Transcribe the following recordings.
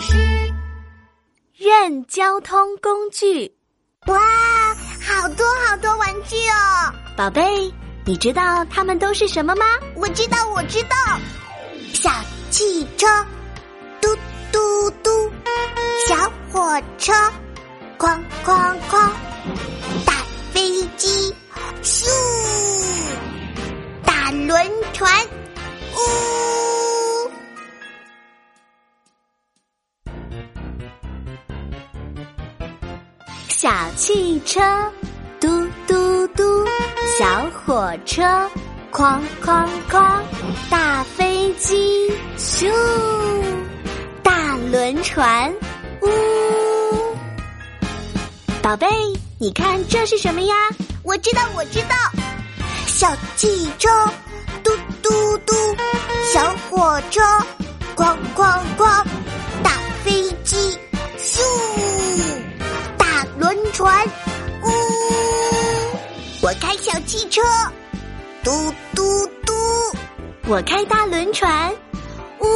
师认交通工具。哇，好多好多玩具哦！宝贝，你知道它们都是什么吗？我知道，我知道，小汽车，嘟嘟嘟；小火车，哐哐哐；大飞机，咻；大轮船，小汽车，嘟嘟嘟；小火车，哐哐哐；大飞机，咻；大轮船，呜。宝贝，你看这是什么呀？我知道，我知道，小汽车，嘟嘟嘟；小火车，船，呜！我开小汽车，嘟嘟嘟；我开大轮船，呜！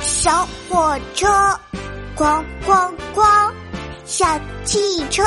小火车，咣咣咣；小汽车。